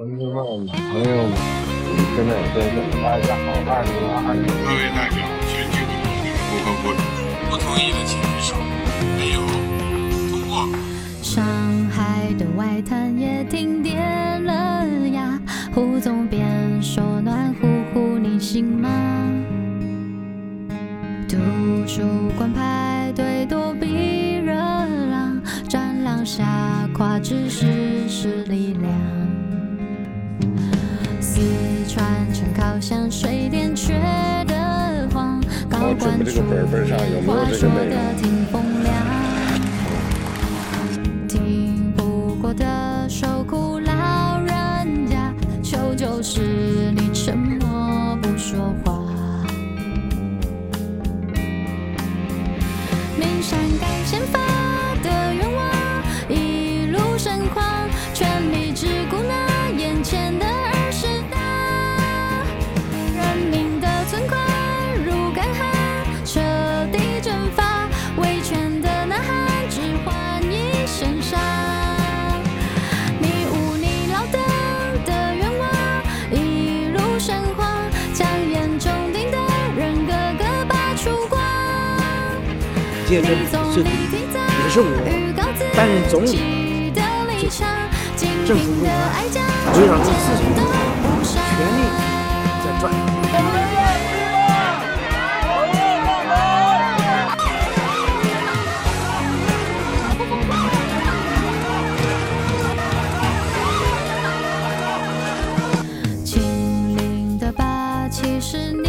同志们、朋友们，真的对大家好，二零二二年。各位代表选举的努力不后悔，不同意的请举手。没有通过。上海的外滩也停电了呀，胡总编说暖乎乎，你信吗？图书馆排队躲避热浪，战狼下跨知识是力量。像水电缺的慌，高官出话说的挺风凉，听不过的受苦老人家，求救时你沉默不说话。名山届政府是你，也是我担任总理，政府部门围绕这四项全力在转。你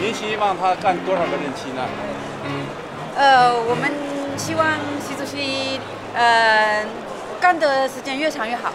您希望他干多少个任期呢？呃，我们希望习主席呃干的时间越长越好。